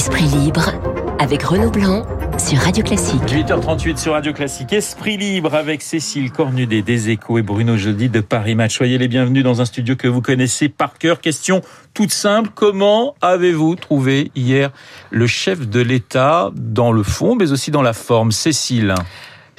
Esprit libre avec Renaud Blanc sur Radio Classique. 8h38 sur Radio Classique. Esprit libre avec Cécile Cornudet des Échos et Bruno Jeudi de Paris Match. Soyez les bienvenus dans un studio que vous connaissez par cœur. Question toute simple. Comment avez-vous trouvé hier le chef de l'État dans le fond mais aussi dans la forme? Cécile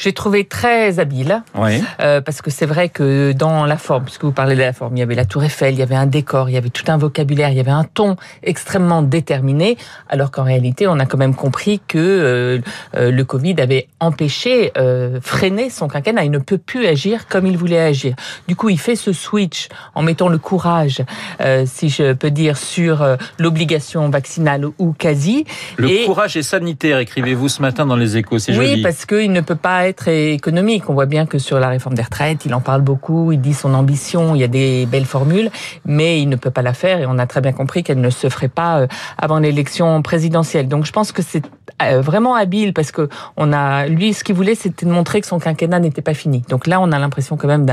j'ai trouvé très habile. Oui. Euh, parce que c'est vrai que dans la forme, puisque vous parlez de la forme, il y avait la tour Eiffel, il y avait un décor, il y avait tout un vocabulaire, il y avait un ton extrêmement déterminé, alors qu'en réalité, on a quand même compris que euh, euh le Covid avait empêché, euh, freiné son quinquennat. Il ne peut plus agir comme il voulait agir. Du coup, il fait ce switch en mettant le courage, euh, si je peux dire, sur euh, l'obligation vaccinale ou quasi. Le Et- courage est sanitaire, écrivez-vous ce matin dans les échos. C'est oui, joli. parce qu'il ne peut pas être économique. On voit bien que sur la réforme des retraites, il en parle beaucoup, il dit son ambition, il y a des belles formules, mais il ne peut pas la faire et on a très bien compris qu'elle ne se ferait pas euh, avant l'élection présidentielle. Donc je pense que c'est euh, vraiment habile parce que on a lui ce qu'il voulait c'était de montrer que son quinquennat n'était pas fini. Donc là on a l'impression quand même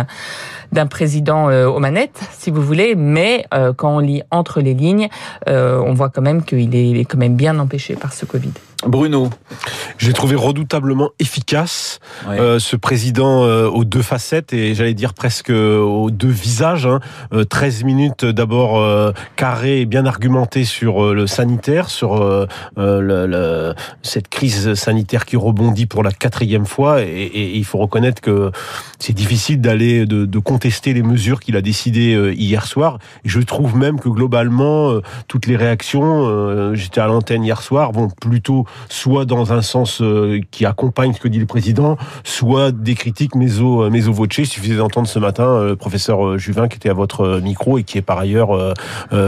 d'un président euh, aux manettes si vous voulez, mais euh, quand on lit entre les lignes, on voit quand même qu'il est quand même bien empêché par ce Covid. Bruno. J'ai trouvé redoutablement efficace Ouais. euh, ce président euh, aux deux facettes et j'allais dire presque euh, aux deux visages. Hein. Euh, 13 minutes d'abord euh, carré et bien argumenté sur euh, le sanitaire, sur euh, euh, le, le- cette crise sanitaire qui rebondit pour la quatrième fois et, et il faut reconnaître que c'est difficile d'aller de, de contester les mesures qu'il a décidées euh, hier soir. Et je trouve même que globalement euh, toutes les réactions, euh, j'étais à l'antenne hier soir, vont plutôt soit dans un sens euh, qui accompagne ce que dit le président, soit des critiques méso, euh, méso voce. Il suffisait d'entendre ce matin euh, le professeur Juvin qui était à votre micro et qui est par ailleurs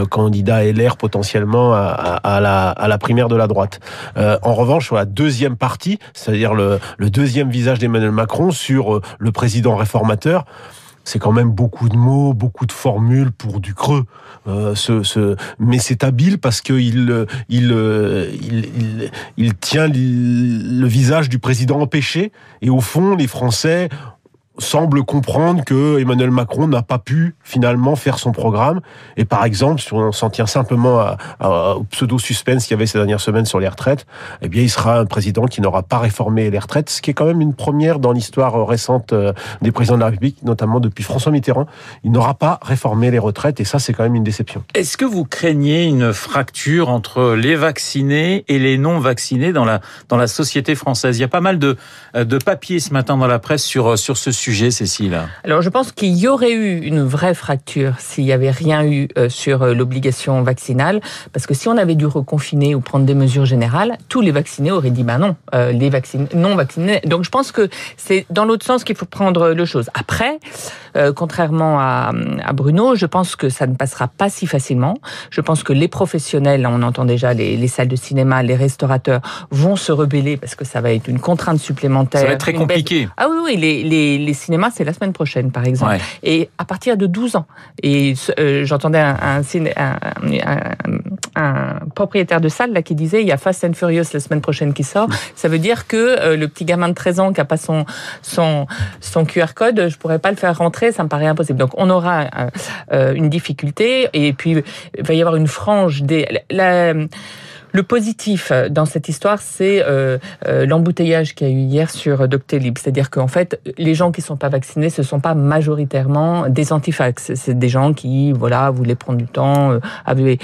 candidat LR potentiellement à, à- la, à la primaire de la droite. En revanche, sur la deuxième partie, c'est-à-dire le, le deuxième visage d'Emmanuel Macron sur le président réformateur, c'est quand même beaucoup de mots, beaucoup de formules pour du creux. Euh. Mais c'est habile parce que il, euh, euh, il, il, il tient le visage du président empêché. Et au fond, les Français semblent comprendre que Emmanuel Macron n'a pas pu finalement faire son programme. Et par exemple, si on s'en tient simplement au pseudo-suspense qu'il y avait ces dernières semaines sur les retraites, eh bien, il sera un président qui n'aura pas réformé les retraites, ce qui est quand même une première dans l'histoire euh, récente euh, des présidents de la République, notamment depuis François Mitterrand. Il n'aura pas réformé les retraites et ça, c'est quand même une déception. Est-ce que vous craignez une fracture entre les vaccinés et les non vaccinés dans la dans la société française? Il y a pas mal de euh, de papiers ce matin dans la presse sur sur ce sujet, Cécile. Alors, je pense qu'il y aurait eu une vraie fracture s'il n'y avait rien eu euh, sur euh, l'obligation vaccinale, parce que si on avait dû reconfiner ou prendre des mesures générales, tous les vaccinés auraient dit bah non, euh, les vaccinés non vaccinés. Donc, je pense que c'est dans l'autre sens qu'il faut prendre le chose. Après, euh, contrairement à, à Bruno, je pense que ça ne passera pas si facilement. Je pense que les professionnels, on entend déjà les, les salles de cinéma, les restaurateurs vont se rebeller parce que ça va être une contrainte supplémentaire. Ça va être très baisse- compliqué. ah oui, oui, les, les, les cinémas, c'est la semaine prochaine, par exemple. Ouais. Et à partir de 12 ans. Et euh, j'entendais un, un, ciné- un, un- un propriétaire de salle là qui disait il y a Fast and Furious la semaine prochaine qui sort. Ça veut dire que euh, le petit gamin de 13 ans qui a pas son son son QR code, je pourrais pas le faire rentrer, ça me paraît impossible. Donc on aura euh, euh, une difficulté et puis il va y avoir une frange des la- le positif dans cette histoire, c'est euh, euh, l'embouteillage qu'il y a eu hier sur Doctolib. C'est-à-dire qu'en fait, les gens qui sont pas vaccinés, ce sont pas majoritairement des antifax. C'est des gens qui, voilà, voulaient prendre du temps, euh, avaient,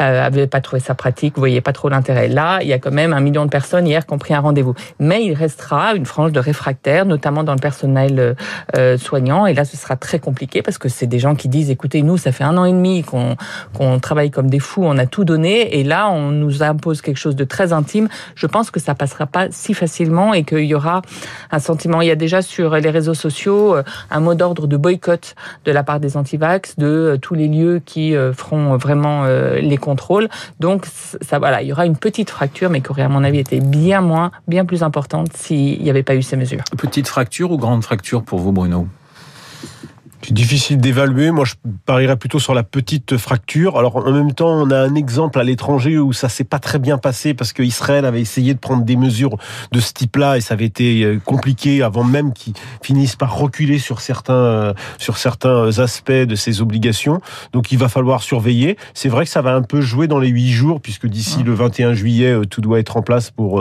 euh, avaient pas trouvé ça pratique, voyaient pas trop l'intérêt. Là, il y a quand même un million de personnes hier qui ont pris un rendez-vous. Mais il restera une frange de réfractaires, notamment dans le personnel euh, soignant. Et là, ce sera très compliqué parce que c'est des gens qui disent, écoutez, nous, ça fait un an et demi qu'on qu'on travaille comme des fous, on a tout donné, et là, on nous impose quelque chose de très intime. Je pense que ça passera pas si facilement et qu'il y aura un sentiment. Il y a déjà sur les réseaux sociaux euh, un mot d'ordre de boycott de la part des antivax, de euh, tous les lieux qui euh, feront vraiment les contrôles. Donc, ça, voilà, il y aura une petite fracture, mais qui aurait, à mon avis, été bien moins, bien plus importante s'il n'y avait pas eu ces mesures. Petite fracture ou grande fracture pour vous, Bruno? C'est difficile d'évaluer. Moi, je parierais plutôt sur la petite fracture. Alors, en même temps, on a un exemple à l'étranger où ça s'est pas très bien passé parce qu'Israël avait essayé de prendre des mesures de ce type-là et ça avait été euh, compliqué avant même qu'ils finissent par reculer sur certains, euh, sur certains aspects de ces obligations. Donc, il va falloir surveiller. C'est vrai que ça va un peu jouer dans les huit jours puisque d'ici le 21 juillet, euh, tout doit être en place pour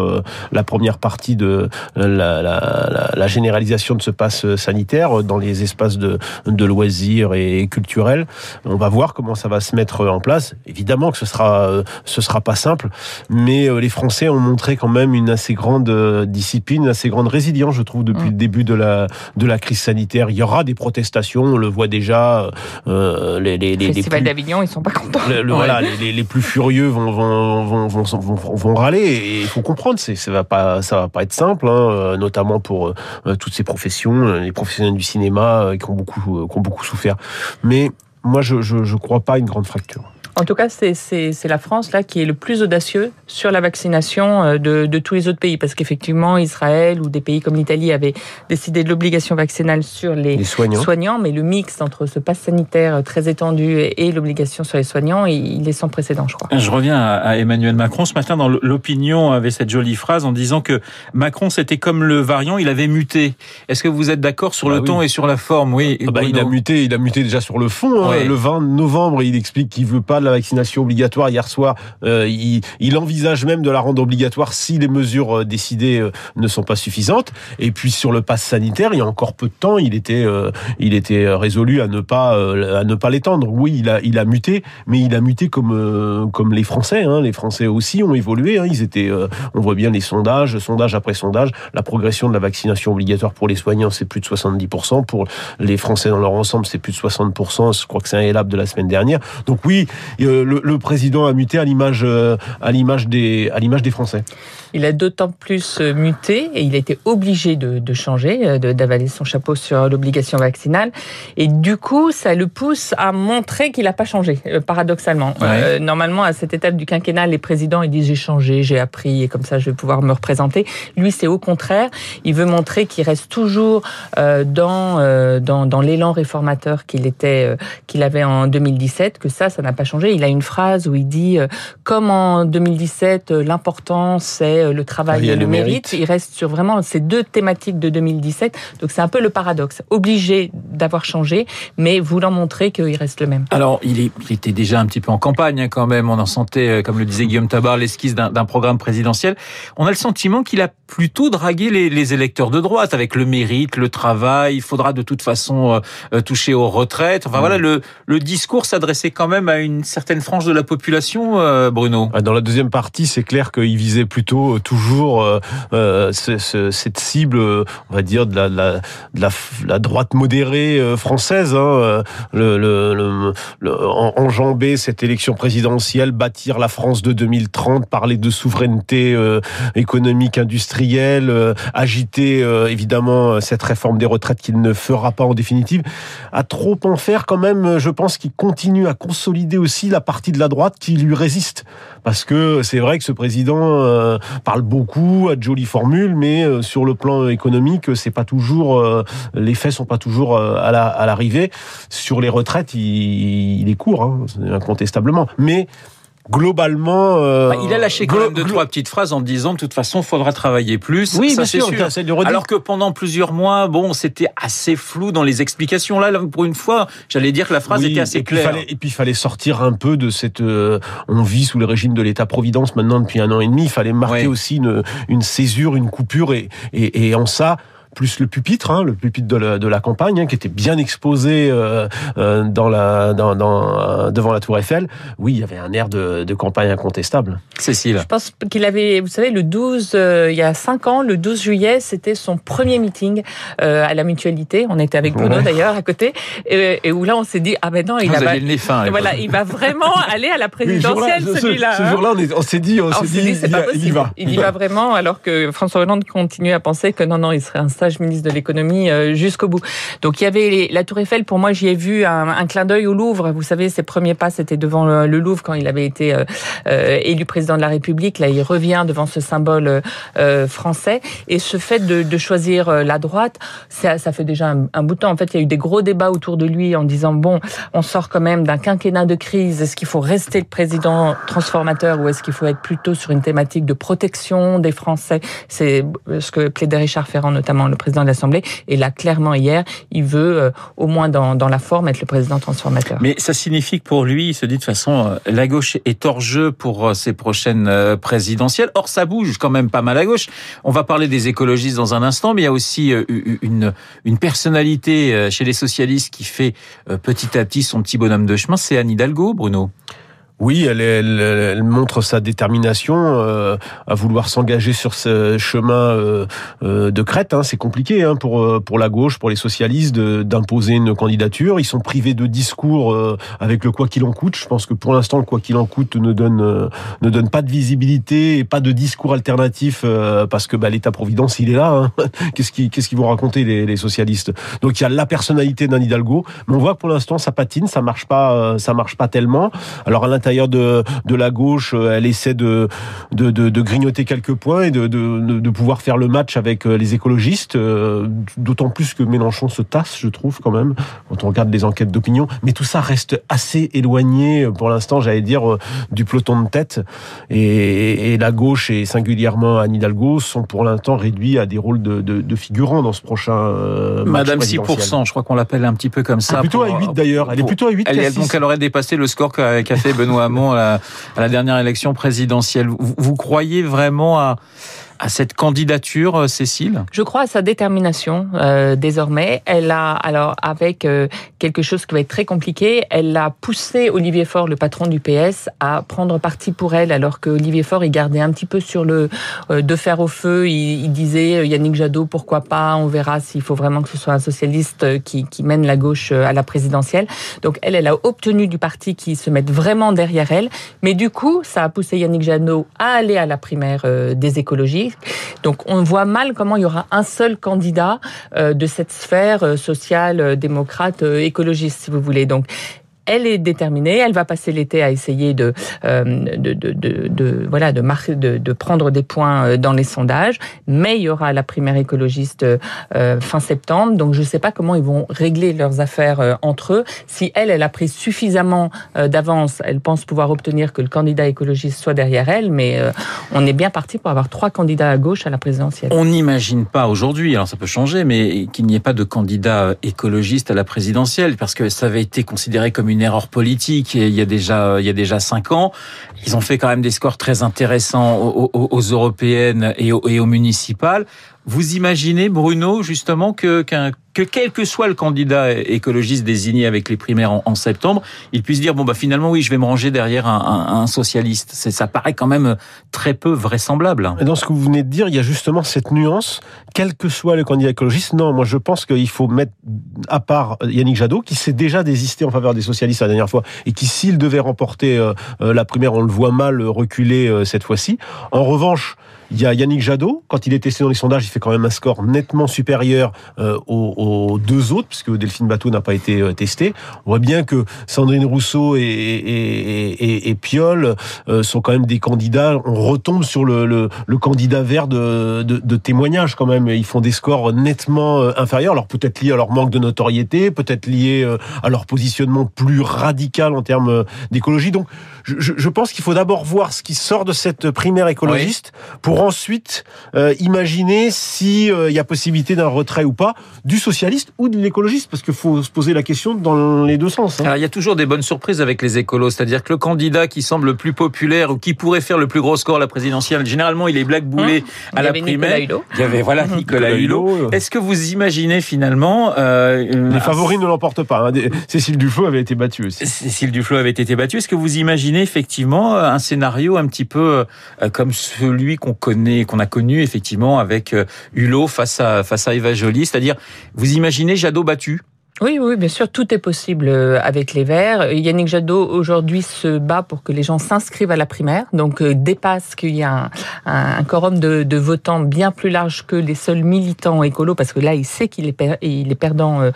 la première partie de la, la, la généralisation de ce pass sanitaire dans les espaces de de loisirs et culturels. On va voir comment ça va se mettre en place. Évidemment que ce sera, euh, ce sera pas simple, mais euh, les Français ont montré quand même une assez grande euh, discipline, une assez grande résilience, je trouve, depuis mm. le début de la, de la crise sanitaire. Il y aura des protestations, on le voit déjà. Euh, les, les, les, Festival d'Avignon, ils sont pas contents. Voilà, les, les, plus furieux vont, vont, vont, vont, vont râler et il faut comprendre, c'est, ça va pas, ça va pas être simple, hein, notamment pour toutes ces professions, les professionnels du cinéma qui ont beaucoup qui ont beaucoup souffert. Mais moi, je ne crois pas à une grande fracture. En tout cas, c'est la France là qui est le plus audacieux sur la vaccination euh, de, de tous les autres pays, parce qu'effectivement, Israël ou des pays comme l'Italie avaient décidé de l'obligation vaccinale sur les, soignants. mais le mix entre ce pass sanitaire très étendu et l'obligation sur les soignants, il est sans précédent, je crois. Je reviens à Emmanuel Macron. Ce matin, dans l'opinion, avait cette jolie phrase en disant que Macron, c'était comme le variant, il avait muté. Est-ce que vous êtes d'accord sur le bah ton et sur la forme? Oui. Ah bah, il a muté, il a muté déjà sur le fond. Hein. Le 20 novembre, il explique qu'il veut pas la vaccination obligatoire hier soir. Euh, il, envisage même de la rendre obligatoire si les mesures euh, décidées euh, ne sont pas suffisantes. Et puis sur le pass sanitaire, il y a encore peu de temps, il était, il était résolu à ne pas, à ne pas l'étendre. Oui, il a, il a muté, mais il a muté comme, comme les Français. Hein. Les Français aussi ont évolué. Hein. Ils étaient, on voit bien les sondages, sondage après sondage, la progression de la vaccination obligatoire pour les soignants, c'est plus de 70%. Pour les Français dans leur ensemble, c'est plus de 60%. Je crois que c'est un élab de la semaine dernière. Donc oui, le, président a muté à l'image euh, à l'image des à l'image des Français. Il a d'autant plus euh, muté et il a été obligé de, changer, euh, d'avaler son chapeau sur l'obligation vaccinale. Et du coup, ça le pousse à montrer qu'il n'a pas changé, paradoxalement. normalement, à cette étape du quinquennat, les présidents ils disent j'ai changé, j'ai appris et comme ça je vais pouvoir me représenter. Lui, c'est au contraire. Il veut montrer qu'il reste toujours dans dans, dans l'élan réformateur qu'il était qu'il avait en 2017, que ça, ça n'a pas changé. Il a une phrase où il dit, euh, comme en 2017, euh, l'important c'est euh, le travail et le, mérite. Il reste sur vraiment ces deux thématiques de 2017. Donc c'est un peu le paradoxe. Obligé d'avoir changé, mais voulant montrer qu'il reste le même. Alors il, était déjà un petit peu en campagne hein, quand même. On en sentait, comme le disait Guillaume Tabar, l'esquisse d'un programme présidentiel. On a le sentiment qu'il a plutôt dragué les, électeurs de droite avec le mérite, le travail. Il faudra de toute façon toucher aux retraites. Enfin voilà, le, le discours s'adressait quand même à une certaine frange de la population, euh, Bruno? Dans la deuxième partie, c'est clair qu'il visait plutôt euh, toujours euh, cette cible, on va dire, de la, droite modérée française. Hein, le, enjamber cette élection présidentielle, bâtir la France de 2030, parler de souveraineté économique, industrielle, agiter évidemment cette réforme des retraites qu'il ne fera pas en définitive. À trop en faire quand même, je pense qu'il continue à consolider aussi la partie de la droite qui lui résiste. Parce que c'est vrai que ce président euh, parle beaucoup, a de jolies formules, mais euh, sur le plan économique, c'est pas toujours, euh, les faits sont pas toujours à l'arrivée. sur les retraites, il, est court, hein, incontestablement. Mais globalement, euh, bah, il a lâché quand même deux trois petites phrases en disant de toute façon, faudra travailler plus. Oui, ça c'est sûr. Alors que pendant plusieurs mois, bon, c'était assez flou dans les explications. Là, pour une fois, j'allais dire que la phrase était assez claire. et puis il fallait sortir un peu de cette. Euh, on vit sous le régime de l'État-providence maintenant depuis un an et demi. Il fallait marquer aussi une, une césure, une coupure, et, et, et en ça plus le pupitre, hein, le pupitre de la, de la campagne, hein, qui était bien exposé euh, euh, dans la, dans, dans, euh, devant la Tour Eiffel. Oui, il y avait un air de, de campagne incontestable. Cécile. Je pense qu'il avait, vous savez, le 12, il y a 5 ans, le 12 juillet, c'était son premier meeting à la mutualité. On était avec Bruno d'ailleurs à côté, et, où là on s'est dit ah ben non, il, a, le nez fin, voilà, il va vraiment aller à la présidentielle celui-là. Ce, jour-là, on s'est dit, on s'est dit, il, y va. Il y va vraiment, alors que François Hollande continue à penser que non non, il serait installé ministre de l'économie jusqu'au bout. Donc il y avait la Tour Eiffel. Pour moi, j'y ai vu un, clin d'œil au Louvre. Vous savez, ses premiers pas, c'était devant le, Louvre quand il avait été élu président de la République. Là, il revient devant ce symbole français. Et ce fait de, choisir la droite, ça, ça fait déjà un, un bout de temps. En fait, il y a eu des gros débats autour de lui en disant bon, on sort quand même d'un quinquennat de crise. Est-ce qu'il faut rester le président transformateur ou est-ce qu'il faut être plutôt sur une thématique de protection des Français? C'est ce que plaidait Richard Ferrand, notamment le président de l'Assemblée. Et là, clairement, hier, il veut, euh, au moins dans, dans la forme, être le président transformateur. Mais ça signifie que pour lui, il se dit de façon, euh, la gauche est hors jeu pour ses euh, prochaines présidentielles. Or, ça bouge quand même pas mal à gauche. On va parler des écologistes dans un instant, mais il y a aussi une, une personnalité chez les socialistes qui fait petit à petit son petit bonhomme de chemin. C'est Anne Hidalgo, Bruno. Oui, elle, elle, montre sa détermination euh, à vouloir s'engager sur ce chemin euh, euh, de crête. Hein. C'est compliqué hein, pour pour la gauche, pour les socialistes, d'imposer une candidature. Ils sont privés de discours avec le quoi qu'il en coûte. Je pense que pour l'instant, le quoi qu'il en coûte ne donne ne donne pas de visibilité et pas de discours alternatif parce que bah, l'État-providence, il est là. Hein. Qu'est-ce qu'ils qu'est-ce qu'ils vont raconter les, les, socialistes? Donc il y a la personnalité d'un Hidalgo, mais on voit que pour l'instant, ça patine, ça marche pas, ça marche pas tellement. Alors à l'intérieur de, de la gauche, euh, elle essaie de, de, de, grignoter quelques points et de, de, pouvoir faire le match avec euh, les écologistes, euh, d'autant plus que Mélenchon se tasse, je trouve, quand même, quand on regarde les enquêtes d'opinion. Mais tout ça reste assez éloigné, pour l'instant, j'allais dire, du peloton de tête. Et, la gauche, et singulièrement Anne Hidalgo, sont pour l'instant réduits à des rôles de, de, figurants dans ce prochain Madame 6%, je crois qu'on l'appelle un petit peu comme ça. plutôt à 8 d'ailleurs. Elle est plutôt à 8 elle, Donc elle aurait dépassé le score qu'a fait Benoît à la, dernière élection présidentielle. vous croyez vraiment à, à cette candidature, euh, Cécile? Je crois à sa détermination euh, désormais. Elle a, alors avec euh, quelque chose qui va être très compliqué, elle a poussé Olivier Faure, le patron du PS, à prendre parti pour elle, alors que Olivier Faure, il gardait un petit peu sur le de fer au feu. Il, il, disait Yannick Jadot, pourquoi pas On verra s'il faut vraiment que ce soit un socialiste qui, qui mène la gauche à la présidentielle. Donc elle, elle a obtenu du parti qui se mette vraiment derrière elle. Mais du coup, ça a poussé Yannick Jadot à aller à la primaire des écologies donc on voit mal comment il y aura un seul candidat euh, de cette sphère euh, sociale, euh, démocrate, écologiste, si vous voulez. Donc elle est déterminée, elle va passer l'été à essayer de, euh, de, de, voilà, de, de, de, prendre des points euh, dans les sondages, mais il y aura la primaire écologiste euh, fin septembre, donc je ne sais pas comment ils vont régler leurs affaires entre eux. Si elle, elle a pris suffisamment d'avance, elle pense pouvoir obtenir que le candidat écologiste soit derrière elle, mais on est bien parti pour avoir trois candidats à gauche à la présidentielle. On n'imagine pas aujourd'hui, alors ça peut changer, mais qu'il n'y ait pas de candidat écologiste à la présidentielle, parce que ça avait été considéré comme une erreur politique il y a déjà il y a déjà cinq ans. Ils ont fait quand même des scores très intéressants aux, européennes et aux, et aux municipales. Vous imaginez, Bruno, justement, que, que quel que soit le candidat écologiste désigné avec les primaires en, septembre, il puisse dire bon bah finalement oui, je vais me ranger derrière un, socialiste. Ça paraît quand même très peu vraisemblable. Et dans ce que vous venez de dire, il y a justement cette nuance. Quel que soit le candidat écologiste, non, moi je pense qu'il faut mettre à part Yannick Jadot, qui s'est déjà désisté en faveur des socialistes la dernière fois et qui, s'il devait remporter euh, euh, la primaire, on le voit mal reculer euh, cette fois-ci. En revanche, il y a Yannick Jadot, quand il est testé dans les sondages, il fait quand même un score nettement supérieur euh, aux, deux autres, puisque Delphine Bateau n'a pas été euh, testé. On voit bien que Sandrine Rousseau et, et, et, et Piolle euh, sont quand même des candidats. On retombe sur le, le, le candidat vert de, de, de, témoignage quand même. Ils font des scores nettement inférieurs. Alors peut-être liés à leur manque de notoriété, peut-être liés à leur positionnement plus radical en termes d'écologie. Donc je, je pense qu'il faut d'abord voir ce qui sort de cette primaire écologiste pour ensuite euh, imaginer s'il euh, y a possibilité d'un retrait ou pas du socialiste ou de l'écologiste, parce qu'il faut se poser la question dans les deux sens. Hein. Alors, il y a toujours des bonnes surprises avec les écolos, c'est-à-dire que le candidat qui semble le plus populaire ou qui pourrait faire le plus gros score à la présidentielle, généralement il est blackboulé hein à la primaire. Il y avait voilà. Nicolas, Hulot. Est-ce que vous imaginez finalement euh, les favoris ne l'emportent pas hein. Cécile Duflot avait été battue aussi. Cécile Duflot avait été battue. Est-ce que vous imaginez effectivement un scénario un petit peu comme celui qu'on connaît qu'on a connu effectivement avec euh, Hulot face à face à Eva Joly, c'est-à-dire vous imaginez Jadot battu oui, oui, bien sûr, tout est possible euh, avec les Verts. Yannick Jadot aujourd'hui se bat pour que les gens s'inscrivent à la primaire, donc euh, dépasse qu'il y a un, un quorum de, de, votants bien plus large que les seuls militants écolos, parce que là, il sait qu'il est, il est perdant euh,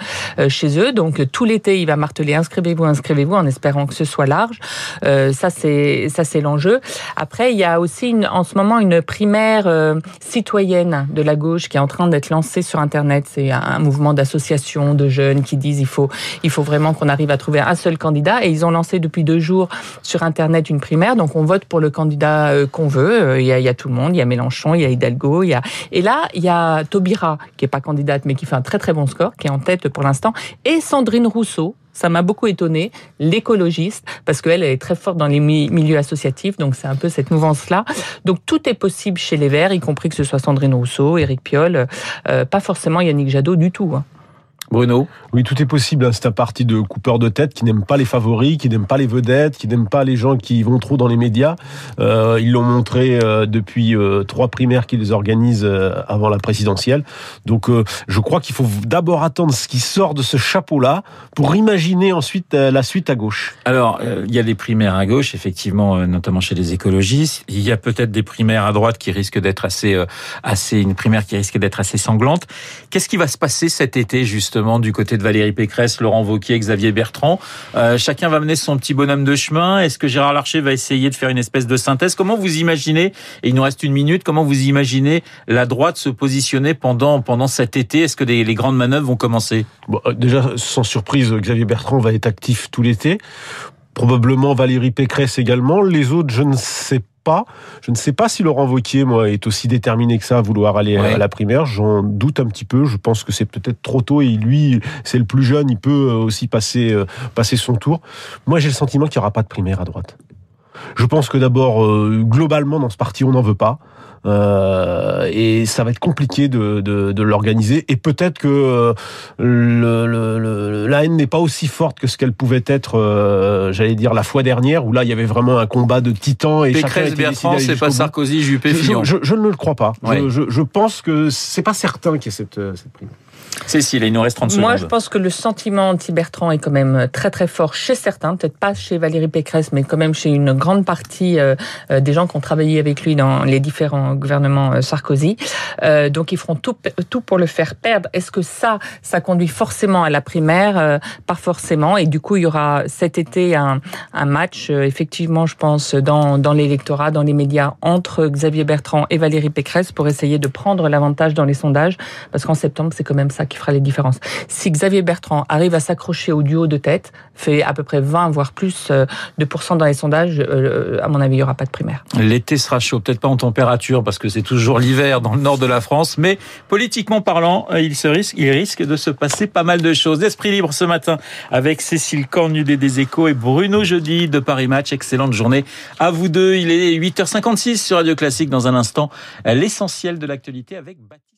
chez eux. Donc tout l'été, il va marteler inscrivez-vous, inscrivez-vous, en espérant que ce soit large. Euh, ça, c'est ça, c'est l'enjeu. Après, il y a aussi une, en ce moment une primaire citoyenne de la gauche qui est en train d'être lancée sur Internet. C'est un mouvement d'associations de jeunes qui disent il faut, il faut vraiment qu'on arrive à trouver un seul candidat. Et ils ont lancé depuis deux jours sur Internet une primaire. Donc on vote pour le candidat euh, qu'on veut. Euh, il y, a, tout le monde. Il y a Mélenchon, il y a Hidalgo. Il y a... Et là, il y a Taubira, qui est pas candidate, mais qui fait un très très bon score, qui est en tête pour l'instant. Et Sandrine Rousseau, ça m'a beaucoup étonné, l'écologiste, parce qu'elle est très forte dans les milieux associatifs, donc c'est un peu cette mouvance-là. Donc tout est possible chez les Verts, y compris que ce soit Sandrine Rousseau, Éric Piolle, euh, pas forcément Yannick Jadot du tout. Hein. Bruno Oui, tout est possible. Hein. C'est un parti de coupeurs de tête qui n'aime pas les favoris, qui n'aime pas les vedettes, qui n'aime pas les gens qui vont trop dans les médias. Euh, ils l'ont montré euh, depuis euh, trois primaires qu'ils organisent avant la présidentielle. Donc, je crois qu'il faut d'abord attendre ce qui sort de ce chapeau-là pour imaginer ensuite la suite à gauche. Alors, il y a des primaires à gauche, effectivement, notamment chez les écologistes. Il y a peut-être des primaires à droite qui risquent d'être assez, assez, une primaire qui risque d'être assez sanglante. Qu'est-ce qui va se passer cet été, justement? Du côté de Valérie Pécresse, Laurent Vauquier, Xavier Bertrand. Euh, chacun va mener son petit bonhomme de chemin. Est-ce que Gérard Larcher va essayer de faire une espèce de synthèse? Comment vous imaginez, et il nous reste une minute, comment vous imaginez la droite se positionner pendant, cet été? Est-ce que les grandes manœuvres vont commencer? Euh, Déjà, sans surprise, Xavier Bertrand va être actif tout l'été. Probablement Valérie Pécresse également. Les autres, je ne sais pas. Je ne sais pas si Laurent Wauquiez, moi, est aussi déterminé que ça à vouloir aller ouais. à la primaire. J'en doute un petit peu. Je pense que c'est peut-être trop tôt et lui, c'est le plus jeune. Il peut aussi passer, euh, passer son tour. Moi, j'ai le sentiment qu'il n'y aura pas de primaire à droite. Je pense que d'abord, euh, globalement, dans ce parti, on n'en veut pas. Euh, et ça va être compliqué de, de, de l'organiser. Et peut-être que euh, le, le, le, la haine n'est pas aussi forte que ce qu'elle pouvait être, euh, j'allais dire, la fois dernière, où là, il y avait vraiment un combat de titans. Et Pécresse, Bertrand, c'est pas Sarkozy, Juppé, Fillon. Je, je, je, ne le crois pas. Ouais. Je, je, pense que c'est pas certain qu'il y ait cette, cette prime. Cécile, il nous reste 30 secondes. Moi, je pense que le sentiment anti-Bertrand est quand même très très fort chez certains, peut-être pas chez Valérie Pécresse, mais quand même chez une grande partie euh, des gens qui ont travaillé avec lui dans les différents gouvernements euh, Sarkozy. Euh, donc, ils feront tout, tout pour le faire perdre. Est-ce que ça, ça conduit forcément à la primaire? Euh, Pas forcément. Et du coup, il y aura cet été un, un match, euh, effectivement, je pense, dans, dans l'électorat, dans les médias, entre Xavier Bertrand et Valérie Pécresse pour essayer de prendre l'avantage dans les sondages, parce qu'en septembre, c'est quand même ça qui fera les différences. Si Xavier Bertrand arrive à s'accrocher au duo de tête, fait à peu près 20 voire plus de pourcents dans les sondages, euh, à mon avis, il n'y aura pas de primaire. L'été sera chaud, peut-être pas en température parce que c'est toujours l'hiver dans le nord de la France, mais politiquement parlant, il, se risque, il risque de se passer pas mal de choses. Esprit libre ce matin avec Cécile Cornudet des Échos et Bruno Jeudi de Paris Match. Excellente journée à vous deux. Il est 8h56 sur Radio Classique. Dans un instant, l'essentiel de l'actualité avec Baptiste.